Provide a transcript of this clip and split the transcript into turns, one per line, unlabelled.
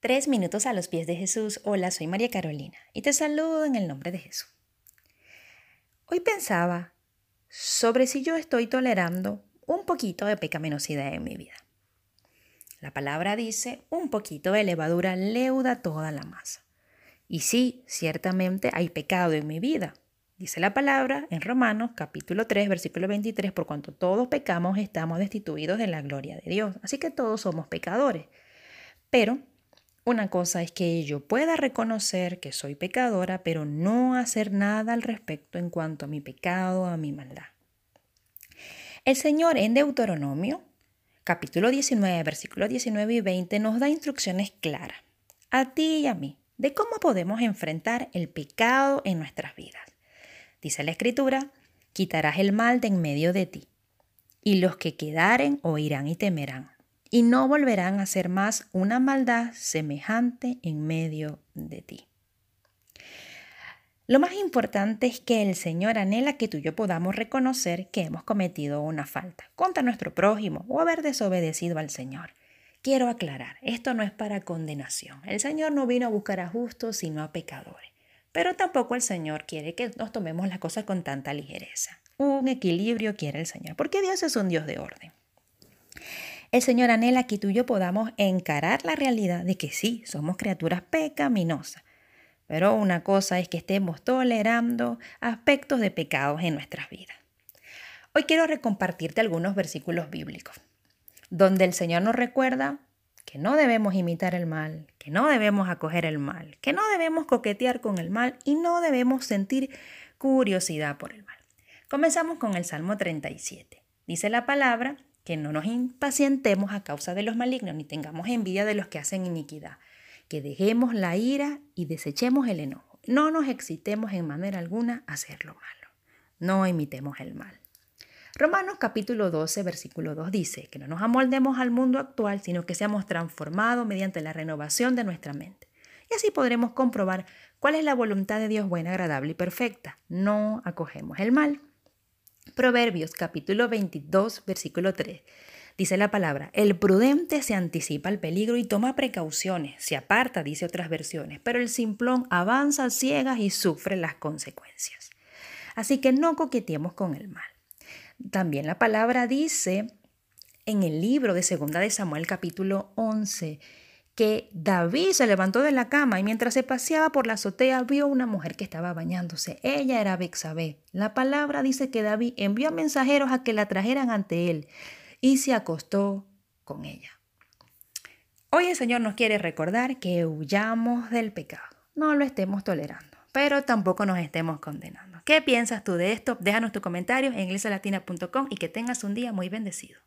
Tres minutos a los pies de Jesús. Hola, soy María Carolina y te saludo en el nombre de Jesús. Hoy pensaba sobre si yo estoy tolerando un poquito de pecaminosidad en mi vida. La palabra dice, un poquito de levadura leuda toda la masa. Y sí, ciertamente hay pecado en mi vida. Dice la palabra en Romanos capítulo 3, versículo 23, por cuanto todos pecamos estamos destituidos de la gloria de Dios. Así que todos somos pecadores. Pero una cosa es que yo pueda reconocer que soy pecadora, pero no hacer nada al respecto en cuanto a mi pecado, a mi maldad. El Señor en Deuteronomio, capítulo 19, versículos 19 y 20, nos da instrucciones claras, a ti y a mí, de cómo podemos enfrentar el pecado en nuestras vidas. Dice la Escritura, quitarás el mal de en medio de ti, y los que quedaren oirán y temerán y no volverán a hacer más una maldad semejante en medio de ti. Lo más importante es que el Señor anhela que tú y yo podamos reconocer que hemos cometido una falta contra nuestro prójimo o haber desobedecido al Señor. Quiero aclarar, esto no es para condenación. El Señor no vino a buscar a justos, sino a pecadores. Pero tampoco el Señor quiere que nos tomemos las cosas con tanta ligereza. Un equilibrio quiere el Señor, porque Dios es un Dios de orden. El Señor anhela que tú y yo podamos encarar la realidad de que sí, somos criaturas pecaminosas. Pero una cosa es que estemos tolerando aspectos de pecados en nuestras vidas. Hoy quiero recompartirte algunos versículos bíblicos, donde el Señor nos recuerda que no debemos imitar el mal, que no debemos acoger el mal, que no debemos coquetear con el mal y no debemos sentir curiosidad por el mal. Comenzamos con el Salmo 37. Dice la palabra, que no nos impacientemos a causa de los malignos, ni tengamos envidia de los que hacen iniquidad, que dejemos la ira y desechemos el enojo. No nos excitemos en manera alguna a hacer lo malo. No imitemos el mal. Romanos capítulo 12, versículo 2 dice que no nos amoldemos al mundo actual, sino que seamos transformados mediante la renovación de nuestra mente. Y así podremos comprobar cuál es la voluntad de Dios buena, agradable y perfecta. No acogemos el mal. Proverbios capítulo 22, versículo 3. Dice la palabra, el prudente se anticipa al peligro y toma precauciones, se aparta, dice otras versiones, pero el simplón avanza ciegas y sufre las consecuencias. Así que no coqueteemos con el mal. También la palabra dice en el libro de Segunda de Samuel capítulo 11, que David se levantó de la cama y mientras se paseaba por la azotea vio una mujer que estaba bañándose. Ella era Bexabé. La palabra dice que David envió mensajeros a que la trajeran ante él y se acostó con ella. Hoy el Señor nos quiere recordar que huyamos del pecado. No lo estemos tolerando, pero tampoco nos estemos condenando. ¿Qué piensas tú de esto? Déjanos tus comentarios en iglesialatina.com y que tengas un día muy bendecido.